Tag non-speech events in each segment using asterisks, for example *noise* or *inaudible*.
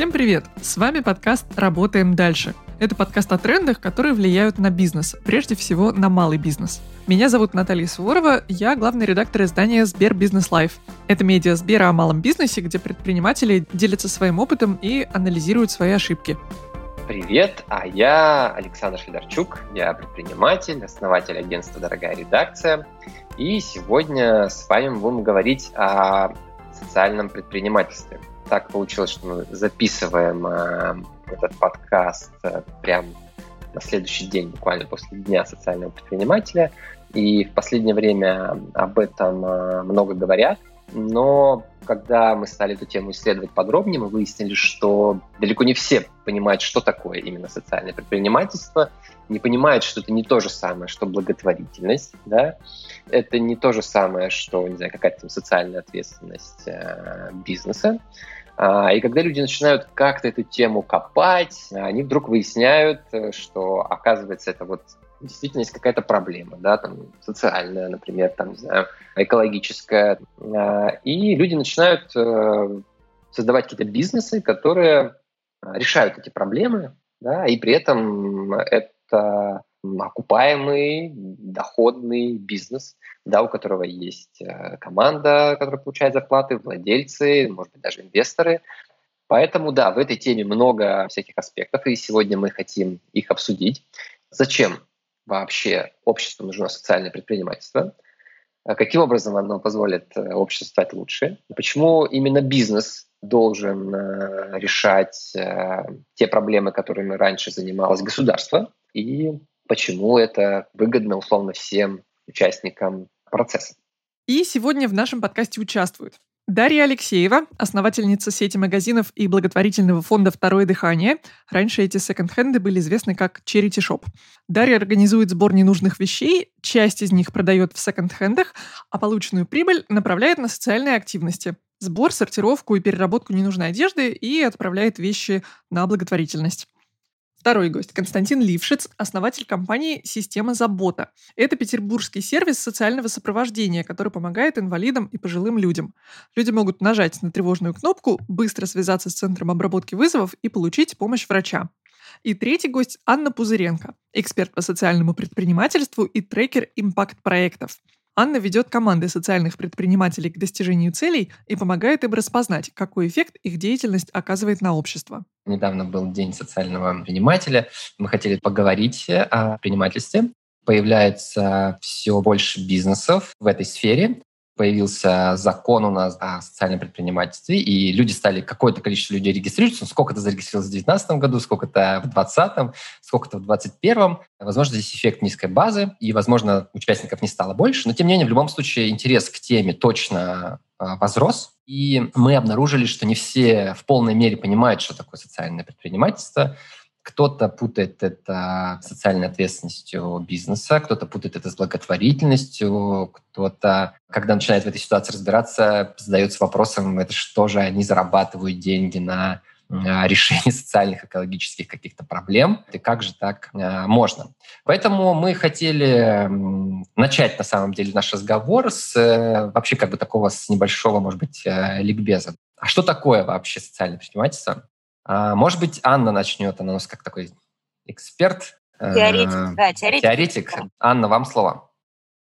Всем привет! С вами подкаст «Работаем дальше». Это подкаст о трендах, которые влияют на бизнес, прежде всего на малый бизнес. Меня зовут Наталья Суворова, я главный редактор издания «Сбер Бизнес Live». Это медиа Сбера о малом бизнесе, где предприниматели делятся своим опытом и анализируют свои ошибки. Привет, а я Александр Федорчук, я предприниматель, основатель агентства «Дорогая редакция». И сегодня с вами будем говорить о социальном предпринимательстве – так получилось, что мы записываем э, этот подкаст э, прям на следующий день, буквально после Дня социального предпринимателя. И в последнее время об этом э, много говорят. Но когда мы стали эту тему исследовать подробнее, мы выяснили, что далеко не все понимают, что такое именно социальное предпринимательство, не понимают, что это не то же самое, что благотворительность, да, это не то же самое, что, не знаю, какая-то социальная ответственность э, бизнеса. А, и когда люди начинают как-то эту тему копать, они вдруг выясняют, э, что, оказывается, это вот действительно есть какая-то проблема, да, там, социальная, например, там, не знаю, экологическая. А, и люди начинают э, создавать какие-то бизнесы, которые а, решают эти проблемы, да, и при этом это окупаемый, доходный бизнес, да, у которого есть э, команда, которая получает зарплаты, владельцы, может быть, даже инвесторы. Поэтому, да, в этой теме много всяких аспектов, и сегодня мы хотим их обсудить. Зачем вообще обществу нужно социальное предпринимательство? А каким образом оно позволит э, обществу стать лучше? Почему именно бизнес должен э, решать те проблемы, которыми раньше занималось государство? И почему это выгодно, условно, всем участникам процесса. И сегодня в нашем подкасте участвуют Дарья Алексеева, основательница сети магазинов и благотворительного фонда «Второе дыхание». Раньше эти секонд-хенды были известны как Charity Shop. Дарья организует сбор ненужных вещей, часть из них продает в секонд-хендах, а полученную прибыль направляет на социальные активности. Сбор, сортировку и переработку ненужной одежды и отправляет вещи на благотворительность. Второй гость – Константин Лившиц, основатель компании «Система Забота». Это петербургский сервис социального сопровождения, который помогает инвалидам и пожилым людям. Люди могут нажать на тревожную кнопку, быстро связаться с центром обработки вызовов и получить помощь врача. И третий гость – Анна Пузыренко, эксперт по социальному предпринимательству и трекер импакт-проектов. Анна ведет команды социальных предпринимателей к достижению целей и помогает им распознать, какой эффект их деятельность оказывает на общество. Недавно был День социального предпринимателя. Мы хотели поговорить о предпринимательстве. Появляется все больше бизнесов в этой сфере появился закон у нас о социальном предпринимательстве, и люди стали, какое-то количество людей регистрируются, сколько-то зарегистрировалось в 2019 году, сколько-то в 2020, сколько-то в 2021. Возможно, здесь эффект низкой базы, и, возможно, участников не стало больше, но, тем не менее, в любом случае интерес к теме точно а, возрос, и мы обнаружили, что не все в полной мере понимают, что такое социальное предпринимательство, кто-то путает это социальной ответственностью бизнеса, кто-то путает это с благотворительностью, кто-то, когда начинает в этой ситуации разбираться, задается вопросом, это что же они зарабатывают деньги на а, *laughs* решение социальных, экологических каких-то проблем. И как же так а, можно? Поэтому мы хотели начать, на самом деле, наш разговор с э, вообще как бы такого с небольшого, может быть, э, ликбеза. А что такое вообще социальное предпринимательство? А, может быть, Анна начнет, она у нас как такой эксперт. Э, теоретик, да, теоретик. Теоретик. Анна, вам слово.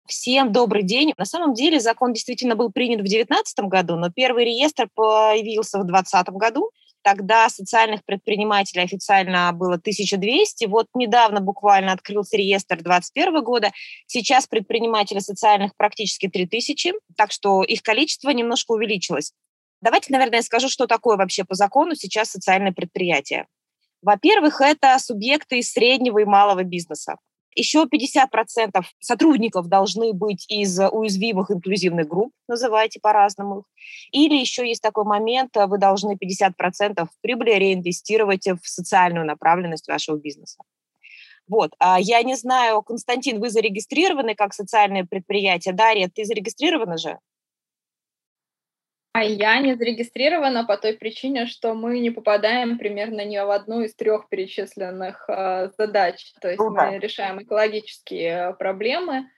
Всем добрый день. На самом деле закон действительно был принят в 2019 году, но первый реестр появился в 2020 году. Тогда социальных предпринимателей официально было 1200. Вот недавно буквально открылся реестр 2021 года. Сейчас предпринимателей социальных практически 3000, так что их количество немножко увеличилось. Давайте, наверное, я скажу, что такое вообще по закону сейчас социальное предприятие. Во-первых, это субъекты из среднего и малого бизнеса. Еще 50% сотрудников должны быть из уязвимых инклюзивных групп, называйте по-разному. Или еще есть такой момент, вы должны 50% прибыли реинвестировать в социальную направленность вашего бизнеса. Вот. А я не знаю, Константин, вы зарегистрированы как социальное предприятие? Дарья, ты зарегистрирована же? А я не зарегистрирована по той причине, что мы не попадаем примерно ни в одну из трех перечисленных э, задач. То есть ну, мы решаем экологические проблемы,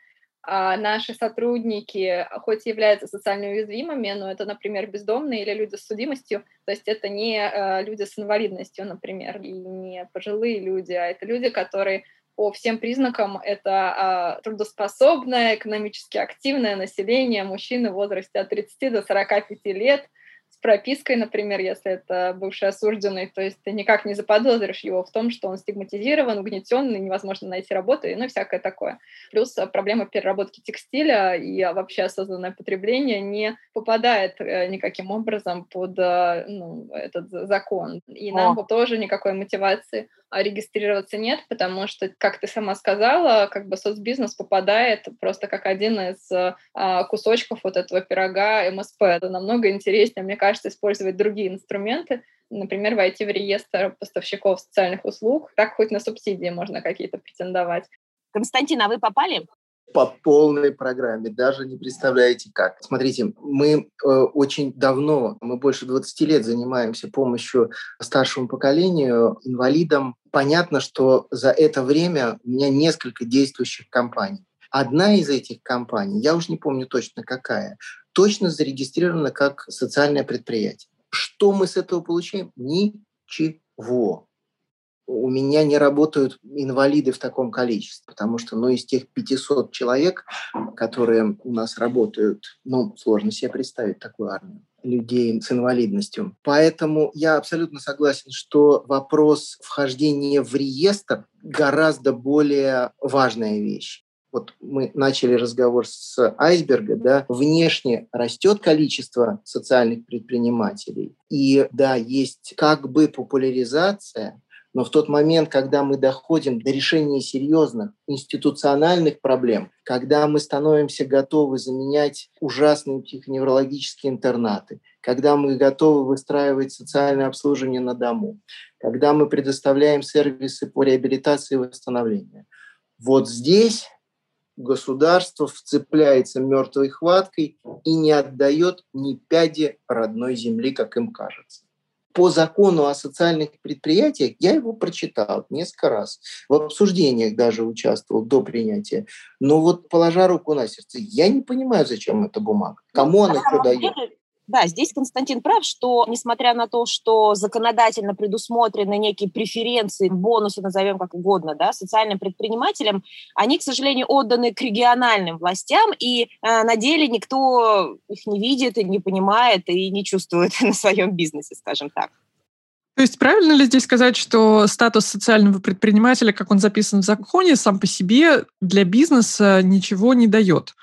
а наши сотрудники хоть и являются социально уязвимыми, но это, например, бездомные или люди с судимостью, то есть это не э, люди с инвалидностью, например, и не пожилые люди, а это люди, которые по всем признакам это э, трудоспособное, экономически активное население, мужчины в возрасте от 30 до 45 лет – пропиской, например, если это бывший осужденный, то есть ты никак не заподозришь его в том, что он стигматизирован, угнетен, и невозможно найти работу, и ну, всякое такое. Плюс э, проблема переработки текстиля и вообще осознанное потребление не попадает э, никаким образом под ну, этот закон. И нам О. тоже никакой мотивации а регистрироваться нет, потому что, как ты сама сказала, как бы соцбизнес попадает просто как один из а, кусочков вот этого пирога МСП. Это намного интереснее, мне кажется, использовать другие инструменты, например, войти в реестр поставщиков социальных услуг, так хоть на субсидии можно какие-то претендовать. Константин, а вы попали по полной программе, даже не представляете как. Смотрите, мы э, очень давно, мы больше 20 лет занимаемся помощью старшему поколению, инвалидам. Понятно, что за это время у меня несколько действующих компаний. Одна из этих компаний, я уже не помню точно какая, точно зарегистрирована как социальное предприятие. Что мы с этого получаем? Ничего у меня не работают инвалиды в таком количестве, потому что, ну, из тех 500 человек, которые у нас работают, ну, сложно себе представить такую армию людей с инвалидностью. Поэтому я абсолютно согласен, что вопрос вхождения в реестр гораздо более важная вещь. Вот мы начали разговор с айсберга, да, внешне растет количество социальных предпринимателей. И да, есть как бы популяризация, но в тот момент, когда мы доходим до решения серьезных институциональных проблем, когда мы становимся готовы заменять ужасные психоневрологические интернаты, когда мы готовы выстраивать социальное обслуживание на дому, когда мы предоставляем сервисы по реабилитации и восстановлению. Вот здесь государство вцепляется мертвой хваткой и не отдает ни пяди родной земли, как им кажется по закону о социальных предприятиях, я его прочитал несколько раз, в обсуждениях даже участвовал до принятия. Но вот положа руку на сердце, я не понимаю, зачем эта бумага, кому она что дает. Да, здесь Константин прав, что несмотря на то, что законодательно предусмотрены некие преференции, бонусы, назовем как угодно, да, социальным предпринимателям, они, к сожалению, отданы к региональным властям, и э, на деле никто их не видит, и не понимает, и не чувствует *laughs* на своем бизнесе, скажем так. То есть правильно ли здесь сказать, что статус социального предпринимателя, как он записан в законе, сам по себе для бизнеса ничего не дает?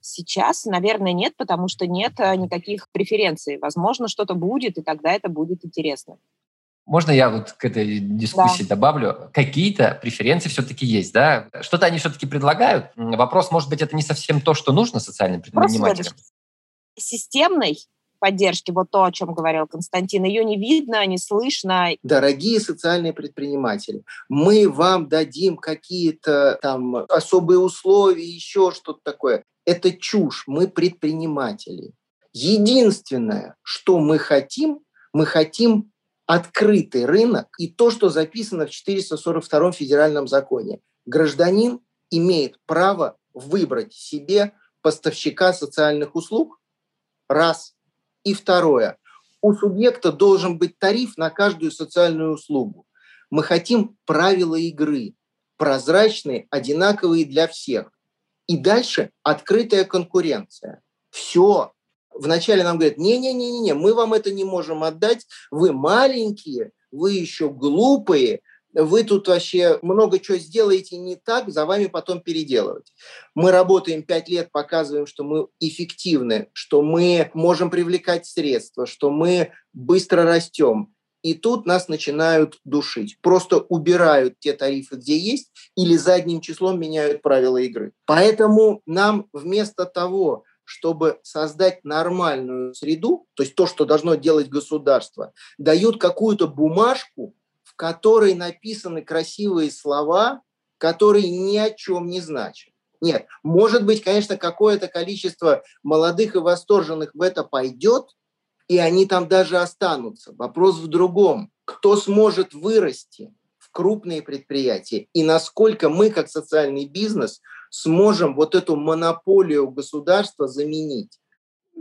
Сейчас, наверное, нет, потому что нет э, никаких преференций. Возможно, что-то будет, и тогда это будет интересно. Можно я вот к этой дискуссии да. добавлю? Какие-то преференции все-таки есть, да? Что-то они все-таки предлагают. Вопрос, может быть, это не совсем то, что нужно социальным предпринимателям. Системной поддержки, вот то, о чем говорил Константин, ее не видно, не слышно. Дорогие социальные предприниматели, мы вам дадим какие-то там особые условия, еще что-то такое. Это чушь, мы предприниматели. Единственное, что мы хотим, мы хотим открытый рынок и то, что записано в 442 федеральном законе. Гражданин имеет право выбрать себе поставщика социальных услуг, раз. И второе, у субъекта должен быть тариф на каждую социальную услугу. Мы хотим правила игры, прозрачные, одинаковые для всех. И дальше открытая конкуренция. Все. Вначале нам говорят, не-не-не, мы вам это не можем отдать, вы маленькие, вы еще глупые, вы тут вообще много чего сделаете не так, за вами потом переделывать. Мы работаем пять лет, показываем, что мы эффективны, что мы можем привлекать средства, что мы быстро растем. И тут нас начинают душить. Просто убирают те тарифы, где есть, или задним числом меняют правила игры. Поэтому нам вместо того, чтобы создать нормальную среду, то есть то, что должно делать государство, дают какую-то бумажку, которой написаны красивые слова, которые ни о чем не значат. Нет, может быть, конечно, какое-то количество молодых и восторженных в это пойдет, и они там даже останутся. Вопрос в другом. Кто сможет вырасти в крупные предприятия и насколько мы, как социальный бизнес, сможем вот эту монополию государства заменить.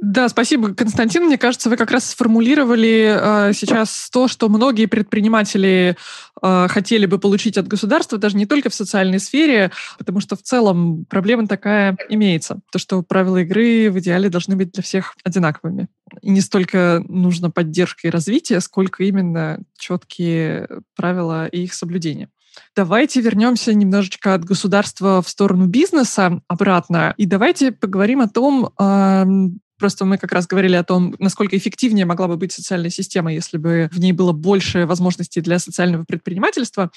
Да, спасибо, Константин. Мне кажется, вы как раз сформулировали э, сейчас то, что многие предприниматели э, хотели бы получить от государства, даже не только в социальной сфере, потому что в целом проблема такая имеется. То, что правила игры в идеале должны быть для всех одинаковыми. И не столько нужно поддержка и развитие, сколько именно четкие правила и их соблюдение. Давайте вернемся немножечко от государства в сторону бизнеса обратно. И давайте поговорим о том, Просто мы как раз говорили о том, насколько эффективнее могла бы быть социальная система, если бы в ней было больше возможностей для социального предпринимательства.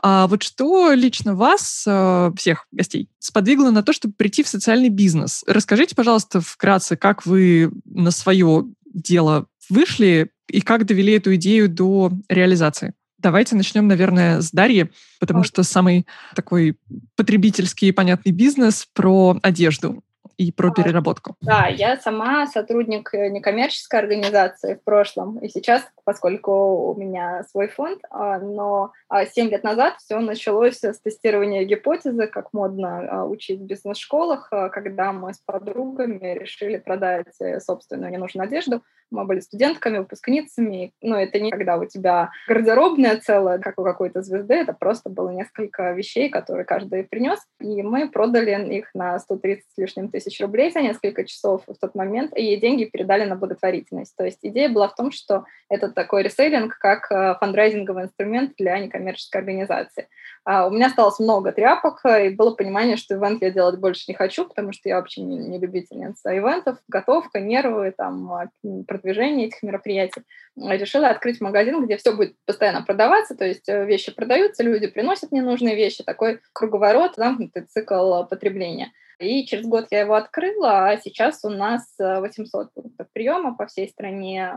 А вот что лично вас, э, всех гостей, сподвигло на то, чтобы прийти в социальный бизнес? Расскажите, пожалуйста, вкратце, как вы на свое дело вышли и как довели эту идею до реализации? Давайте начнем, наверное, с Дарьи, потому что самый такой потребительский и понятный бизнес про одежду и про переработку. Да, я сама сотрудник э, некоммерческой организации в прошлом, и сейчас, поскольку у меня свой фонд, а, но 7 а, лет назад все началось с тестирования гипотезы, как модно а, учить в бизнес-школах, когда мы с подругами решили продать э, собственную ненужную одежду. Мы были студентками, выпускницами, но это не когда у тебя гардеробная целая, как у какой-то звезды, это просто было несколько вещей, которые каждый принес, и мы продали их на 130 с лишним тысяч рублей за несколько часов в тот момент, и деньги передали на благотворительность. То есть идея была в том, что это такой ресейлинг, как э, фандрайзинговый инструмент для некоммерческой организации. А у меня осталось много тряпок, и было понимание, что ивент я делать больше не хочу, потому что я вообще не, не любительница ивентов, готовка, нервы, там, продвижение этих мероприятий. Решила открыть магазин, где все будет постоянно продаваться, то есть э, вещи продаются, люди приносят ненужные вещи, такой круговорот, замкнутый цикл потребления. И через год я его открыла, а сейчас у нас 800 э, пунктов приема по всей стране,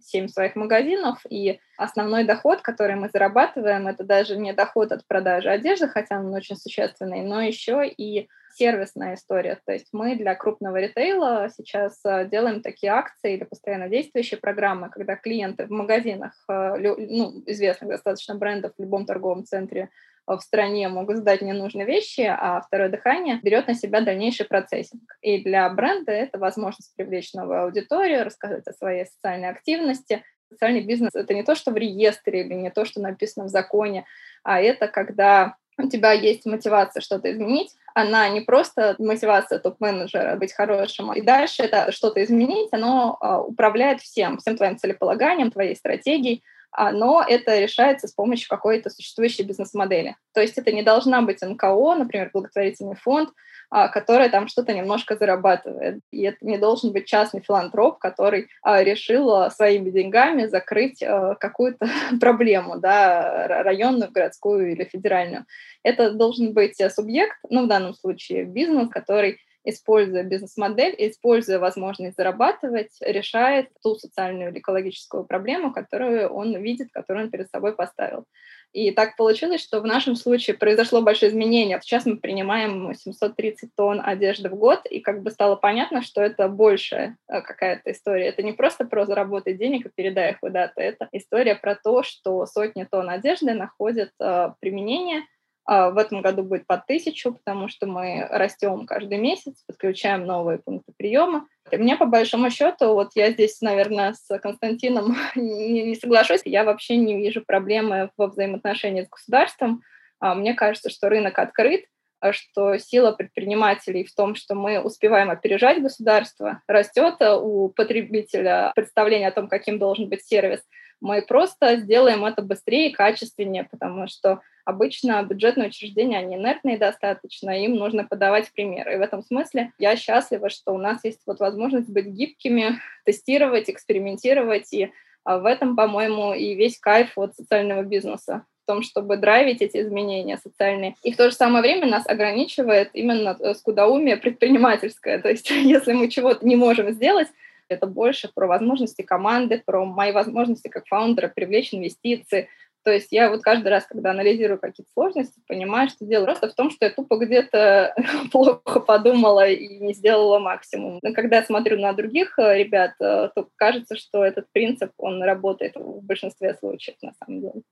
7 а, своих магазинов, и основной доход, который мы зарабатываем, это даже не доход от продажи одежды, хотя он очень существенный, но еще и сервисная история. То есть мы для крупного ритейла сейчас э, делаем такие акции или постоянно действующие программы, когда клиенты в магазинах э, ну, известных достаточно брендов в любом торговом центре в стране могут сдать ненужные вещи, а второе дыхание берет на себя дальнейший процессинг. И для бренда это возможность привлечь новую аудиторию, рассказать о своей социальной активности. Социальный бизнес — это не то, что в реестре или не то, что написано в законе, а это когда у тебя есть мотивация что-то изменить, она не просто мотивация топ-менеджера быть хорошим, и дальше это что-то изменить, оно а, управляет всем, всем твоим целеполаганием, твоей стратегией, а, но это решается с помощью какой-то существующей бизнес-модели. То есть это не должна быть НКО, например, благотворительный фонд, который там что-то немножко зарабатывает. И это не должен быть частный филантроп, который а, решил своими деньгами закрыть какую-то *laughs* проблему, да, районную, городскую или федеральную. Это должен быть субъект, ну, в данном случае бизнес, который используя бизнес-модель, используя возможность зарабатывать, решает ту социальную или экологическую проблему, которую он видит, которую он перед собой поставил. И так получилось, что в нашем случае произошло большое изменение. Сейчас мы принимаем 730 тонн одежды в год, и как бы стало понятно, что это большая э, какая-то история. Это не просто про заработать денег и передай их куда-то. Это история про то, что сотни тонн одежды находят э, применение – в этом году будет по тысячу, потому что мы растем каждый месяц, подключаем новые пункты приема. И мне, по большому счету, вот я здесь, наверное, с Константином *laughs* не, не соглашусь, я вообще не вижу проблемы во взаимоотношении с государством. А, мне кажется, что рынок открыт, а что сила предпринимателей в том, что мы успеваем опережать государство, растет у потребителя представление о том, каким должен быть сервис. Мы просто сделаем это быстрее и качественнее, потому что Обычно бюджетные учреждения, они инертные достаточно, им нужно подавать примеры. И в этом смысле я счастлива, что у нас есть вот возможность быть гибкими, *laughs* тестировать, экспериментировать. И а, в этом, по-моему, и весь кайф от социального бизнеса в том, чтобы драйвить эти изменения социальные. И в то же самое время нас ограничивает именно э, скудоумие предпринимательское. То есть *laughs* если мы чего-то не можем сделать, это больше про возможности команды, про мои возможности как фаундера привлечь инвестиции, то есть я вот каждый раз, когда анализирую какие-то сложности, понимаю, что дело просто в том, что я тупо где-то *laughs* плохо подумала и не сделала максимум. Но когда я смотрю на других э, ребят, э, то кажется, что этот принцип, он работает в большинстве случаев на самом деле.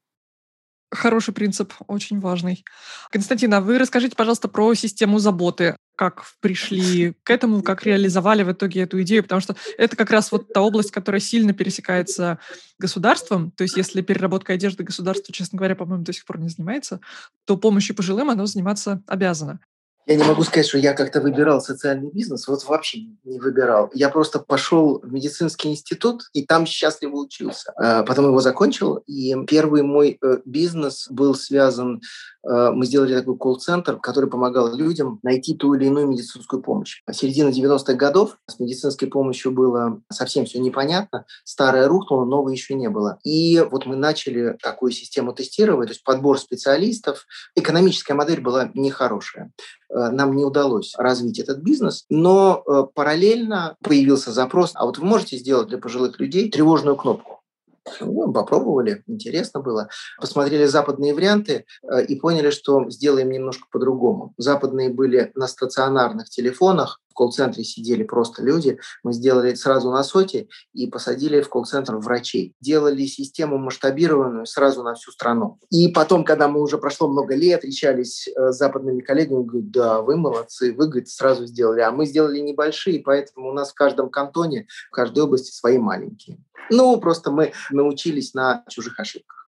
Хороший принцип, очень важный. Константин, а вы расскажите, пожалуйста, про систему заботы. Как пришли к этому, как реализовали в итоге эту идею, потому что это как раз вот та область, которая сильно пересекается государством. То есть если переработка одежды государство, честно говоря, по-моему, до сих пор не занимается, то помощью пожилым оно заниматься обязано. Я не могу сказать, что я как-то выбирал социальный бизнес, вот вообще не выбирал. Я просто пошел в медицинский институт и там счастливо учился. А потом его закончил, и первый мой э, бизнес был связан Э, мы сделали такой колл-центр, который помогал людям найти ту или иную медицинскую помощь. Середина 90-х годов с медицинской помощью было совсем все непонятно. Старая рухнула, новой еще не было. И вот мы начали такую систему тестировать, то есть подбор специалистов. Экономическая модель была нехорошая э, нам не удалось развить этот бизнес, но э, параллельно появился запрос, а вот вы можете сделать для пожилых людей тревожную кнопку. Ну, попробовали, интересно было. Посмотрели западные варианты э, и поняли, что сделаем немножко по-другому. Западные были на стационарных телефонах, колл-центре сидели просто люди. Мы сделали сразу на соте и посадили в колл-центр врачей. Делали систему масштабированную сразу на всю страну. И потом, когда мы уже прошло много лет, встречались э, с западными коллегами, говорят, да, вы молодцы, вы, говорит, сразу сделали. А мы сделали небольшие, поэтому у нас в каждом кантоне, в каждой области свои маленькие. Ну, просто мы научились на чужих ошибках.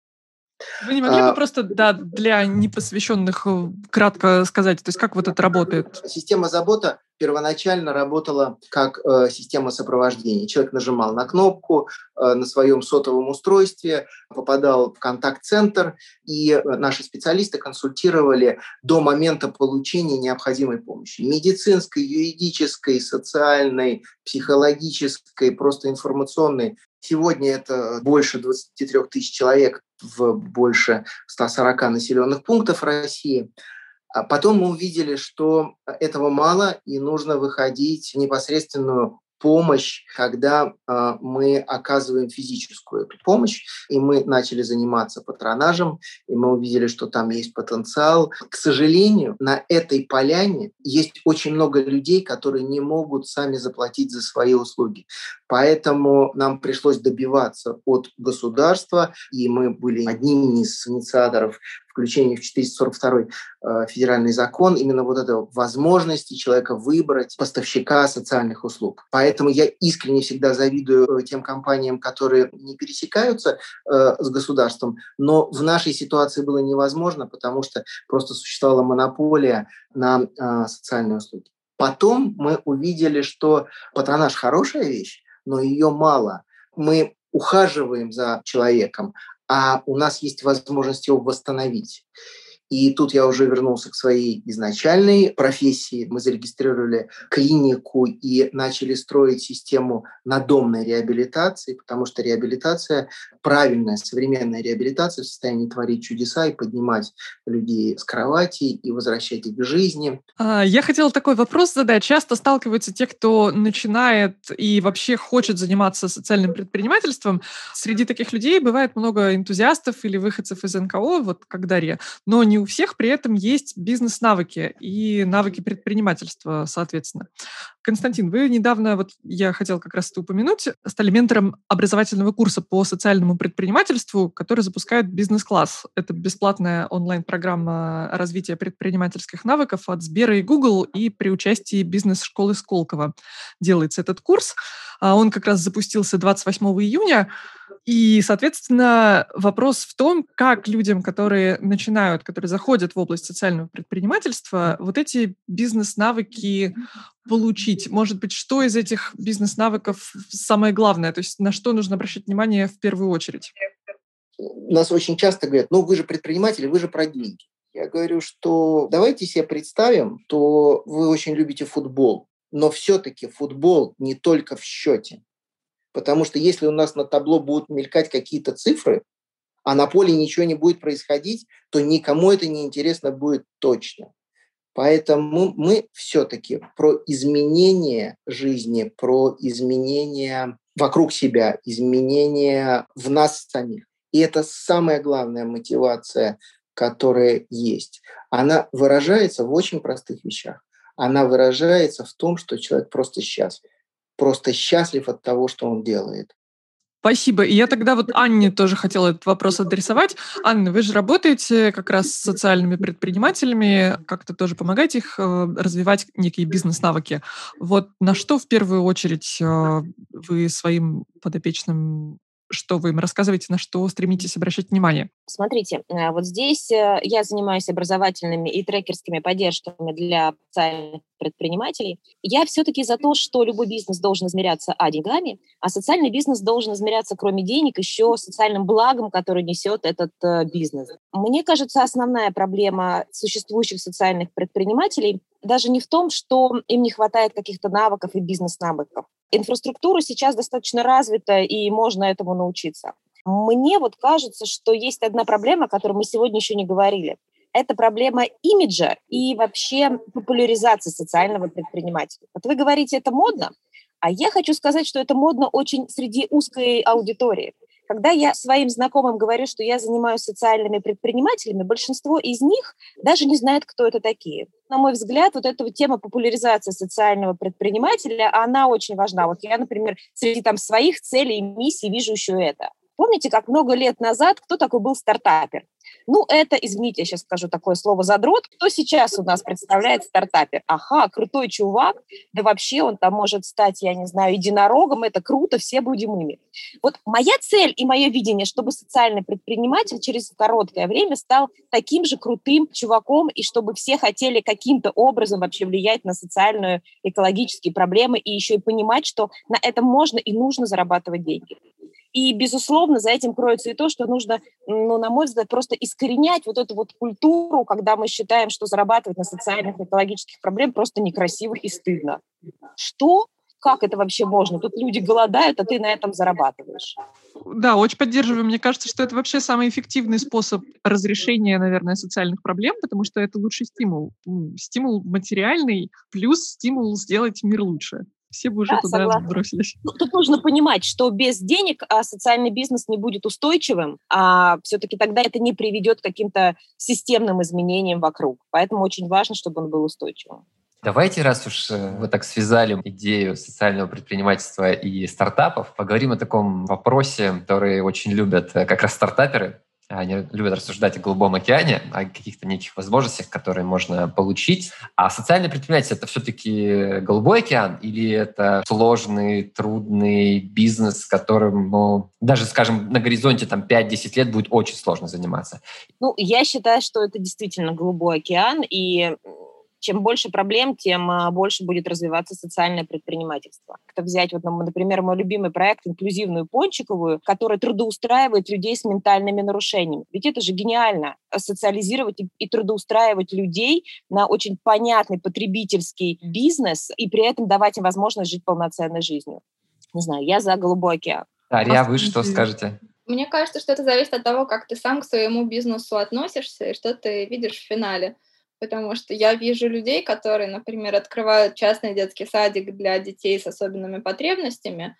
Вы не могли бы а, просто да, для непосвященных э, кратко сказать, то есть как вот это работает? Система забота первоначально работала как э, система сопровождения. Человек нажимал на кнопку э, на своем сотовом устройстве, попадал в контакт-центр, и э, наши специалисты консультировали до момента получения необходимой помощи. Медицинской, юридической, социальной, психологической, просто информационной. Сегодня это больше 23 тысяч человек в больше 140 населенных пунктов России. А потом мы увидели, что этого мало, и нужно выходить в непосредственную помощь, когда э, мы оказываем физическую эту помощь, и мы начали заниматься патронажем, и мы увидели, что там есть потенциал. К сожалению, на этой поляне есть очень много людей, которые не могут сами заплатить за свои услуги. Поэтому нам пришлось добиваться от государства, и мы были одними из инициаторов включения в 442 э, федеральный закон именно вот этой возможности человека выбрать поставщика социальных услуг. Поэтому я искренне всегда завидую э, тем компаниям, которые не пересекаются э, с государством, но в нашей ситуации было невозможно, потому что просто существовала монополия на э, социальные услуги. Потом мы увидели, что патронаж хорошая вещь, но ее мало. Мы ухаживаем за человеком, а у нас есть возможность его восстановить. И тут я уже вернулся к своей изначальной профессии. Мы зарегистрировали клинику и начали строить систему надомной реабилитации, потому что реабилитация, правильная современная реабилитация в состоянии творить чудеса и поднимать людей с кровати и возвращать их к жизни. А, я хотела такой вопрос задать. Часто сталкиваются те, кто начинает и вообще хочет заниматься социальным предпринимательством. Среди таких людей бывает много энтузиастов или выходцев из НКО, вот как Дарья, но не не у всех при этом есть бизнес-навыки и навыки предпринимательства, соответственно. Константин, вы недавно, вот я хотел как раз это упомянуть, стали ментором образовательного курса по социальному предпринимательству, который запускает бизнес-класс. Это бесплатная онлайн-программа развития предпринимательских навыков от Сбера и Google, и при участии бизнес-школы Сколково делается этот курс. А он как раз запустился 28 июня. И, соответственно, вопрос в том, как людям, которые начинают, которые заходят в область социального предпринимательства, вот эти бизнес-навыки получить. Может быть, что из этих бизнес-навыков самое главное? То есть на что нужно обращать внимание в первую очередь? Нас очень часто говорят, ну вы же предприниматели, вы же про деньги. Я говорю, что давайте себе представим, что вы очень любите футбол, но все-таки футбол не только в счете. Потому что если у нас на табло будут мелькать какие-то цифры, а на поле ничего не будет происходить, то никому это не интересно будет точно. Поэтому мы все-таки про изменение жизни, про изменение вокруг себя, изменения в нас самих. И это самая главная мотивация, которая есть. Она выражается в очень простых вещах. Она выражается в том, что человек просто счастлив просто счастлив от того, что он делает. Спасибо. И я тогда вот Анне тоже хотела этот вопрос адресовать. Анна, вы же работаете как раз с социальными предпринимателями, как-то тоже помогаете их э, развивать некие бизнес-навыки. Вот на что в первую очередь э, вы своим подопечным что вы им рассказываете, на что стремитесь обращать внимание? Смотрите, э, вот здесь э, я занимаюсь образовательными и трекерскими поддержками для социальных предпринимателей. Я все-таки за то, что любой бизнес должен измеряться а деньгами, а социальный бизнес должен измеряться, кроме денег, еще социальным благом, который несет этот э, бизнес. Мне кажется, основная проблема существующих социальных предпринимателей даже не в том, что им не хватает каких-то навыков и бизнес-навыков. Инфраструктура сейчас достаточно развита, и можно этому научиться. Мне вот кажется, что есть одна проблема, о которой мы сегодня еще не говорили. Это проблема имиджа и вообще популяризации социального предпринимателя. Вот вы говорите, это модно, а я хочу сказать, что это модно очень среди узкой аудитории. Когда я своим знакомым говорю, что я занимаюсь социальными предпринимателями, большинство из них даже не знает, кто это такие. На мой взгляд, вот эта вот тема популяризации социального предпринимателя, она очень важна. Вот я, например, среди там своих целей и миссий вижу еще это. Помните, как много лет назад кто такой был стартапер? Ну, это, извините, я сейчас скажу такое слово «задрот». Кто сейчас у нас представляет стартапер? Ага, крутой чувак, да вообще он там может стать, я не знаю, единорогом, это круто, все будем ими. Вот моя цель и мое видение, чтобы социальный предприниматель через короткое время стал таким же крутым чуваком, и чтобы все хотели каким-то образом вообще влиять на социальную, экологические проблемы, и еще и понимать, что на этом можно и нужно зарабатывать деньги. И, безусловно, за этим кроется и то, что нужно, ну, на мой взгляд, просто искоренять вот эту вот культуру, когда мы считаем, что зарабатывать на социальных, экологических проблемах просто некрасиво и стыдно. Что? Как это вообще можно? Тут люди голодают, а ты на этом зарабатываешь. Да, очень поддерживаю. Мне кажется, что это вообще самый эффективный способ разрешения, наверное, социальных проблем, потому что это лучший стимул. Стимул материальный плюс стимул сделать мир лучше все бы уже да, туда согласна. бросились. Ну, тут нужно понимать, что без денег а, социальный бизнес не будет устойчивым, а все-таки тогда это не приведет к каким-то системным изменениям вокруг. Поэтому очень важно, чтобы он был устойчивым. Давайте, раз уж э, вы так связали идею социального предпринимательства и стартапов, поговорим о таком вопросе, который очень любят э, как раз стартаперы. Они любят рассуждать о голубом океане, о каких-то неких возможностях, которые можно получить. А социальное предприятие — это все-таки голубой океан или это сложный, трудный бизнес, которым, ну, даже, скажем, на горизонте там 5-10 лет будет очень сложно заниматься? Ну, я считаю, что это действительно голубой океан, и чем больше проблем, тем а, больше будет развиваться социальное предпринимательство. Это взять, вот, например, мой любимый проект «Инклюзивную Пончиковую», который трудоустраивает людей с ментальными нарушениями. Ведь это же гениально – социализировать и трудоустраивать людей на очень понятный потребительский бизнес и при этом давать им возможность жить полноценной жизнью. Не знаю, я за голубой океан. Ария, вы что скажете? Мне кажется, что это зависит от того, как ты сам к своему бизнесу относишься и что ты видишь в финале потому что я вижу людей, которые, например, открывают частный детский садик для детей с особенными потребностями,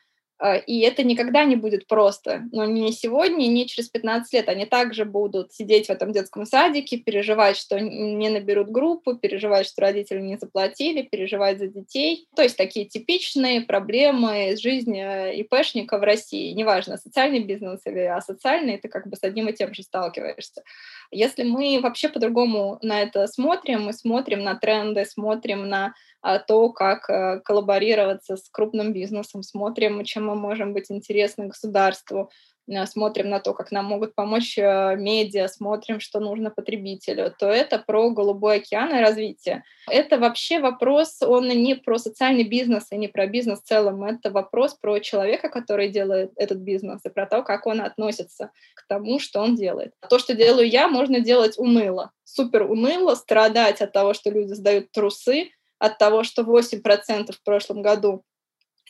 и это никогда не будет просто. Но не сегодня, не через 15 лет. Они также будут сидеть в этом детском садике, переживать, что не наберут группу, переживать, что родители не заплатили, переживать за детей. То есть такие типичные проблемы из жизни э, ИПшника в России. Неважно, социальный бизнес или асоциальный, ты как бы с одним и тем же сталкиваешься. Если мы вообще по-другому на это смотрим, мы смотрим на тренды, смотрим на а, то, как э, коллаборироваться с крупным бизнесом, смотрим, чем мы можем быть интересны государству, э, смотрим на то, как нам могут помочь э, медиа, смотрим, что нужно потребителю, то это про голубой океан и развитие. Это вообще вопрос, он не про социальный бизнес и не про бизнес в целом, это вопрос про человека, который делает этот бизнес, и про то, как он относится к тому, что он делает. То, что делаю я, можно делать уныло, супер уныло, страдать от того, что люди сдают трусы, от того, что 8% в прошлом году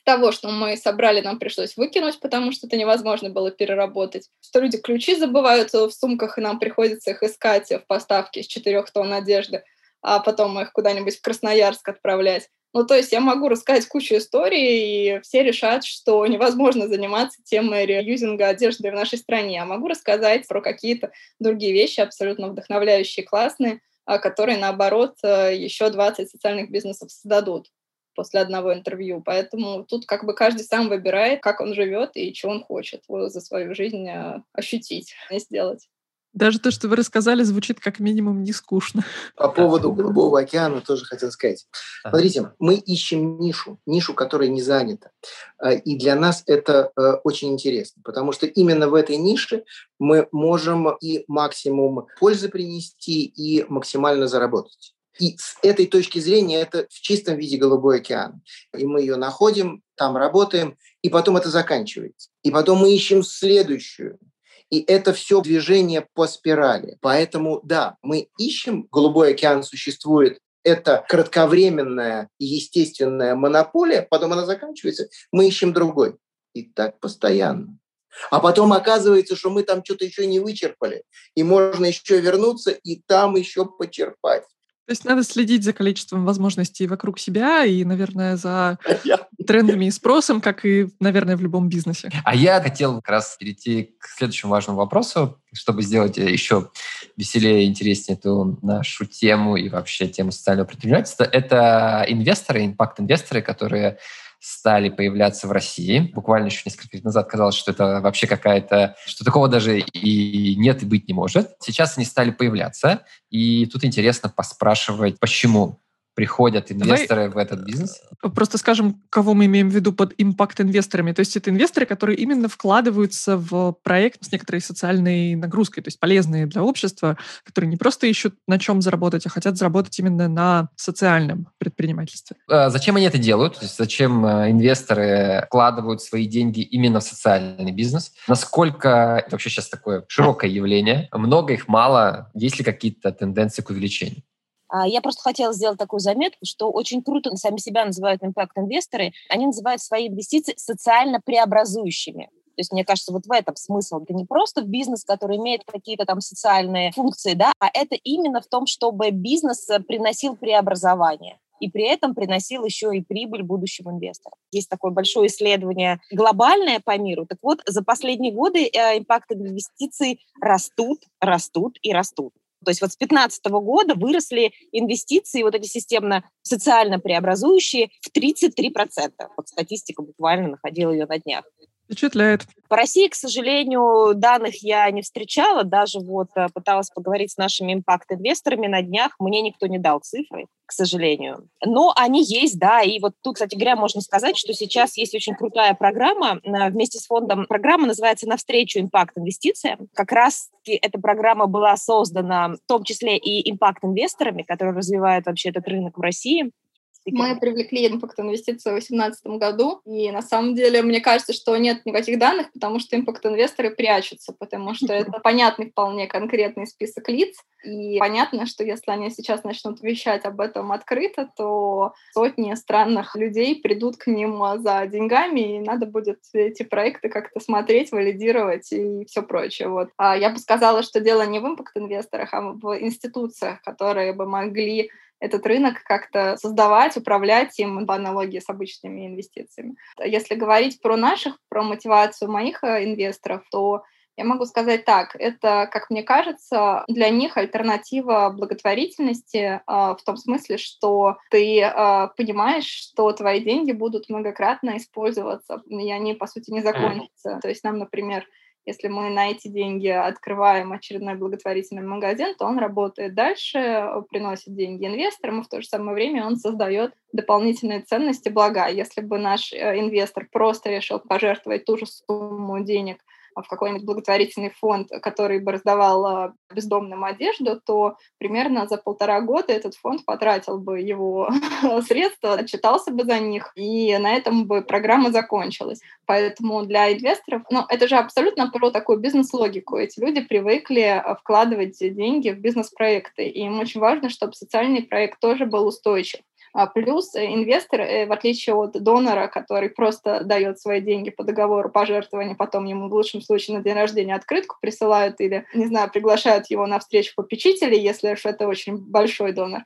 того, что мы собрали, нам пришлось выкинуть, потому что это невозможно было переработать. Что люди ключи забывают в сумках, и нам приходится их искать в поставке из четырех тонн одежды, а потом их куда-нибудь в Красноярск отправлять. Ну, то есть я могу рассказать кучу историй, и все решат, что невозможно заниматься темой реюзинга одежды в нашей стране. А могу рассказать про какие-то другие вещи, абсолютно вдохновляющие, классные, а, которые, наоборот, э, еще 20 социальных бизнесов создадут. После одного интервью. Поэтому тут как бы каждый сам выбирает, как он живет и что он хочет за свою жизнь э, ощутить и сделать. Даже то, что вы рассказали, звучит как минимум не скучно. По поводу Голубого океана тоже хотел сказать. Смотрите, мы ищем нишу, нишу, которая не занята. А, и для нас это э, очень интересно, потому что именно в этой нише мы можем и максимум пользы принести, и максимально заработать. И с этой точки зрения это в чистом виде Голубой океан. И мы ее находим, там работаем, и потом это заканчивается. И потом мы ищем следующую, и это все движение по спирали. Поэтому, да, мы ищем, Голубой океан существует, это кратковременная естественная монополия, потом она заканчивается, мы ищем другой. И так постоянно. А потом оказывается, что мы там что-то еще не вычерпали, и можно еще вернуться и там еще почерпать. То есть надо следить за количеством возможностей вокруг себя и, наверное, за трендами и спросом, как и, наверное, в любом бизнесе. А я хотел как раз перейти к следующему важному вопросу, чтобы сделать еще веселее и интереснее эту нашу тему и вообще тему социального предпринимательства. Это инвесторы, импакт-инвесторы, которые стали появляться в России. Буквально еще несколько лет назад казалось, что это вообще какая-то, что такого даже и нет и быть не может. Сейчас они стали появляться, и тут интересно поспрашивать, почему приходят инвесторы Давай в этот бизнес? Просто скажем, кого мы имеем в виду под импакт-инвесторами. То есть это инвесторы, которые именно вкладываются в проект с некоторой социальной нагрузкой, то есть полезные для общества, которые не просто ищут на чем заработать, а хотят заработать именно на социальном предпринимательстве. А зачем они это делают? То есть зачем э, инвесторы вкладывают свои деньги именно в социальный бизнес? Насколько это вообще сейчас такое широкое явление? Много их, мало? Есть ли какие-то тенденции к увеличению? А, я просто хотела сделать такую заметку, что очень круто сами себя называют импакт-инвесторы. Они называют свои инвестиции социально преобразующими. То есть, мне кажется, вот в этом смысл. Это не просто бизнес, который имеет какие-то там социальные функции, да, а это именно в том, чтобы бизнес э, приносил преобразование и при этом приносил еще и прибыль будущим инвесторам. Есть такое большое исследование глобальное по миру. Так вот, за последние годы э, импакт инвестиций растут, растут и растут. То есть вот с 2015 года выросли инвестиции, вот эти системно-социально преобразующие, в 33%. Вот статистика буквально находила ее на днях. Впечатляет. По России, к сожалению, данных я не встречала. Даже вот э, пыталась поговорить с нашими импакт-инвесторами на днях. Мне никто не дал цифры, к сожалению. Но они есть, да. И вот тут, кстати говоря, можно сказать, что сейчас есть очень крутая программа э, вместе с фондом. Программа называется «Навстречу импакт-инвестициям». Как раз эта программа была создана в том числе и импакт-инвесторами, которые развивают вообще этот рынок в России. Мы привлекли импакт инвестиции в 2018 году, и на самом деле мне кажется, что нет никаких данных, потому что импакт-инвесторы прячутся, потому что это понятный вполне конкретный список лиц, и понятно, что если они сейчас начнут вещать об этом открыто, то сотни странных людей придут к ним за деньгами, и надо будет эти проекты как-то смотреть, валидировать и все прочее. Вот. А я бы сказала, что дело не в импакт-инвесторах, а в институциях, которые бы могли этот рынок как-то создавать, управлять им по аналогии с обычными инвестициями. Если говорить про наших, про мотивацию моих э, инвесторов, то я могу сказать так, это, как мне кажется, для них альтернатива благотворительности э, в том смысле, что ты э, понимаешь, что твои деньги будут многократно использоваться, и они, по сути, не закончатся. То есть нам, например, если мы на эти деньги открываем очередной благотворительный магазин, то он работает дальше, приносит деньги инвесторам, и в то же самое время он создает дополнительные ценности, блага. Если бы наш э, инвестор просто решил пожертвовать ту же сумму денег в какой-нибудь благотворительный фонд, который бы раздавал а, бездомным одежду, то примерно за полтора года этот фонд потратил бы его *laughs* средства, отчитался бы за них, и на этом бы программа закончилась. Поэтому для инвесторов, ну, это же абсолютно про такую бизнес-логику. Эти люди привыкли а, вкладывать деньги в бизнес-проекты, и им очень важно, чтобы социальный проект тоже был устойчив. А плюс э, инвестор, э, в отличие от донора, который просто дает свои деньги по договору пожертвования, потом ему в лучшем случае на день рождения открытку присылают или, не знаю, приглашают его на встречу попечителей, если уж это очень большой донор,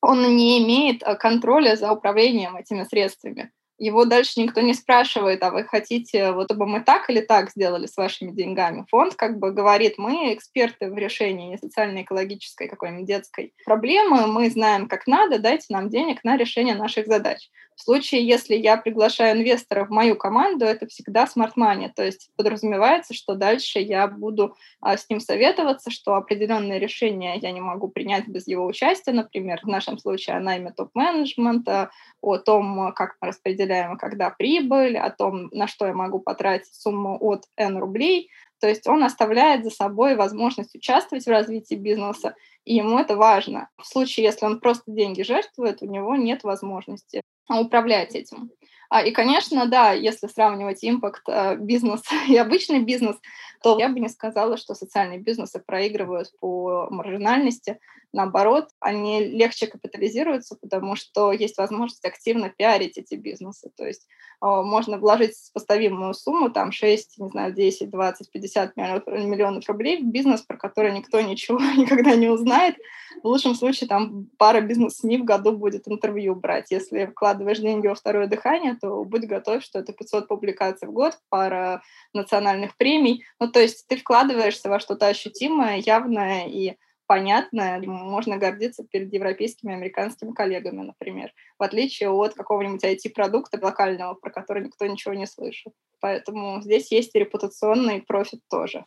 он не имеет э, контроля за управлением этими средствами его дальше никто не спрашивает, а вы хотите, вот чтобы мы так или так сделали с вашими деньгами. Фонд как бы говорит, мы эксперты в решении социально-экологической какой-нибудь детской проблемы, мы знаем, как надо, дайте нам денег на решение наших задач. В случае, если я приглашаю инвестора в мою команду, это всегда smart money, то есть подразумевается, что дальше я буду а, с ним советоваться, что определенные решения я не могу принять без его участия, например, в нашем случае о найме топ-менеджмента, о том, как мы распределяем, когда прибыль, о том, на что я могу потратить сумму от N рублей, то есть он оставляет за собой возможность участвовать в развитии бизнеса, и ему это важно. В случае, если он просто деньги жертвует, у него нет возможности управлять этим. А, и, конечно, да, если сравнивать импакт э, бизнес *laughs* и обычный бизнес, то я бы не сказала, что социальные бизнесы проигрывают по маржинальности. Наоборот, они легче капитализируются, потому что есть возможность активно пиарить эти бизнесы. То есть э, можно вложить поставимую сумму, там 6, не знаю, 10, 20, 50 миллионов рублей в бизнес, про который никто *laughs* ничего никогда не узнает. В лучшем случае там пара бизнес-СМИ в году будет интервью брать. Если вкладываешь деньги во второе дыхание, то будь готов, что это 500 публикаций в год, пара национальных премий. Ну, то есть ты вкладываешься во что-то ощутимое, явное и понятное, можно гордиться перед европейскими и американскими коллегами, например, в отличие от какого-нибудь IT-продукта локального, про который никто ничего не слышит. Поэтому здесь есть репутационный профит тоже.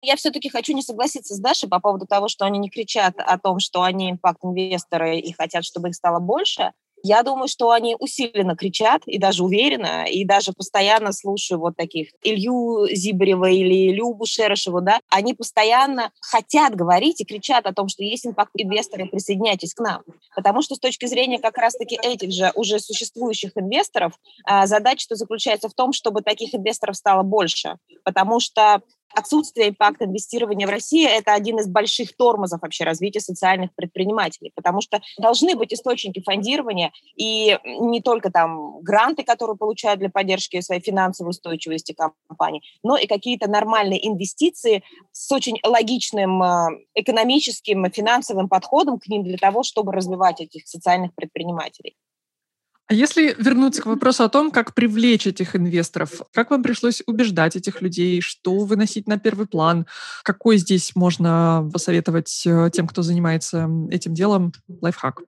Я все-таки хочу не согласиться с Дашей по поводу того, что они не кричат о том, что они импакт-инвесторы и хотят, чтобы их стало больше. Я думаю, что они усиленно кричат, и даже уверенно, и даже постоянно слушаю вот таких Илью Зибарева или Любу Шерешеву, да, они постоянно хотят говорить и кричат о том, что есть импакт-инвесторы, присоединяйтесь к нам. Потому что с точки зрения как раз-таки этих же уже существующих инвесторов, а, задача заключается в том, чтобы таких инвесторов стало больше. Потому что Отсутствие импакта инвестирования в России – это один из больших тормозов вообще развития социальных предпринимателей, потому что должны быть источники фондирования, и не только там гранты, которые получают для поддержки своей финансовой устойчивости компании, но и какие-то нормальные инвестиции с очень логичным э, экономическим, финансовым подходом к ним для того, чтобы развивать этих социальных предпринимателей. А если вернуться к вопросу о том, как привлечь этих инвесторов, как вам пришлось убеждать этих людей, что выносить на первый план, какой здесь можно посоветовать э, тем, кто занимается этим делом, лайфхак?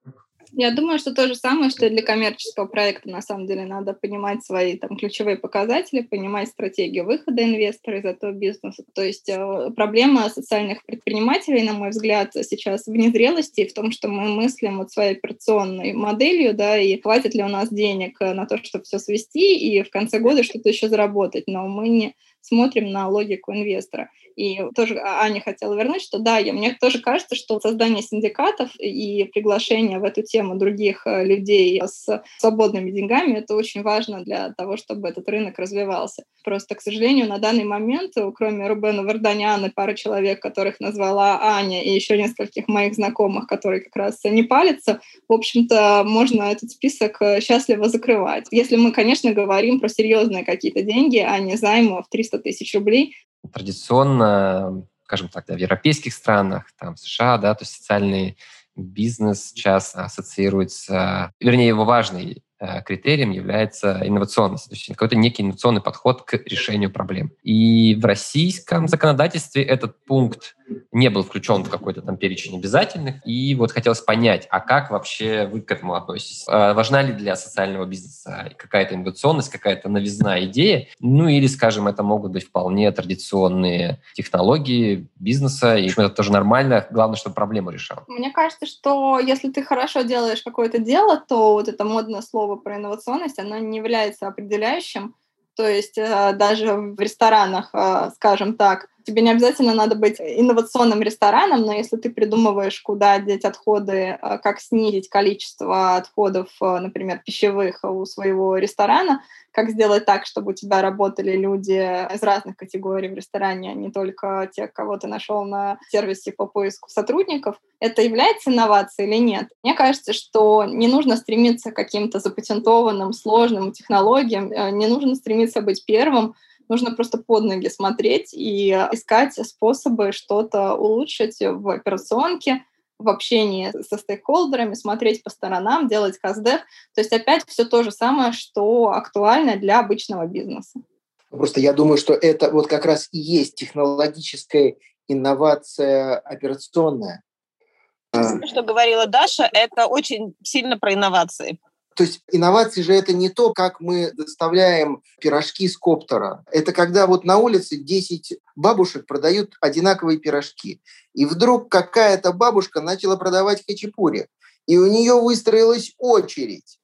Я думаю, что то же самое, что и для коммерческого проекта, на самом деле, надо понимать свои там ключевые показатели, понимать стратегию выхода инвестора из этого бизнеса. То есть э, проблема социальных предпринимателей, на мой взгляд, сейчас в незрелости, в том, что мы мыслим вот своей операционной моделью, да, и хватит ли у нас денег э, на то, чтобы все свести и в конце года что-то еще заработать, но мы не смотрим на логику инвестора. И тоже а, Аня хотела вернуть, что да, я, мне тоже кажется, что создание синдикатов и приглашение в эту тему других э, людей с свободными деньгами это очень важно для того, чтобы этот рынок развивался. Просто, к сожалению, на данный момент, кроме Рубена Варданяна, пары человек, которых назвала Аня, и еще нескольких моих знакомых, которые как раз не палятся, в общем-то, можно этот список э, счастливо закрывать. Если мы, конечно, говорим про серьезные какие-то деньги, а не займы в 300 тысяч рублей, традиционно, скажем так, да, в европейских странах, там, США, да, то есть социальный бизнес сейчас ассоциируется, вернее, его важный критерием является инновационность, то есть какой-то некий инновационный подход к решению проблем. И в российском законодательстве этот пункт не был включен в какой-то там перечень обязательных. И вот хотелось понять, а как вообще вы к этому относитесь? А важна ли для социального бизнеса какая-то инновационность, какая-то новизна идея? Ну или, скажем, это могут быть вполне традиционные технологии бизнеса, и это тоже нормально, главное, чтобы проблему решал. Мне кажется, что если ты хорошо делаешь какое-то дело, то вот это модное слово слово про инновационность, оно не является определяющим. То есть э, даже в ресторанах, э, скажем так, тебе не обязательно надо быть инновационным рестораном, но если ты придумываешь, куда деть отходы, э, как снизить количество отходов, например, пищевых у своего ресторана, как сделать так, чтобы у тебя работали люди из разных категорий в ресторане, а не только те, кого ты нашел на сервисе по поиску сотрудников. Это является инновацией или нет? Мне кажется, что не нужно стремиться к каким-то запатентованным, сложным технологиям, э, не нужно стремиться быть первым, нужно просто под ноги смотреть и искать способы что-то улучшить в операционке, в общении со стейкхолдерами, смотреть по сторонам, делать каздев. То есть опять все то же самое, что актуально для обычного бизнеса. Просто я думаю, что это вот как раз и есть технологическая инновация операционная. Что говорила Даша, это очень сильно про инновации. То есть инновации же это не то, как мы доставляем пирожки с коптера. Это когда вот на улице 10 бабушек продают одинаковые пирожки. И вдруг какая-то бабушка начала продавать хачапури. И у нее выстроилась очередь.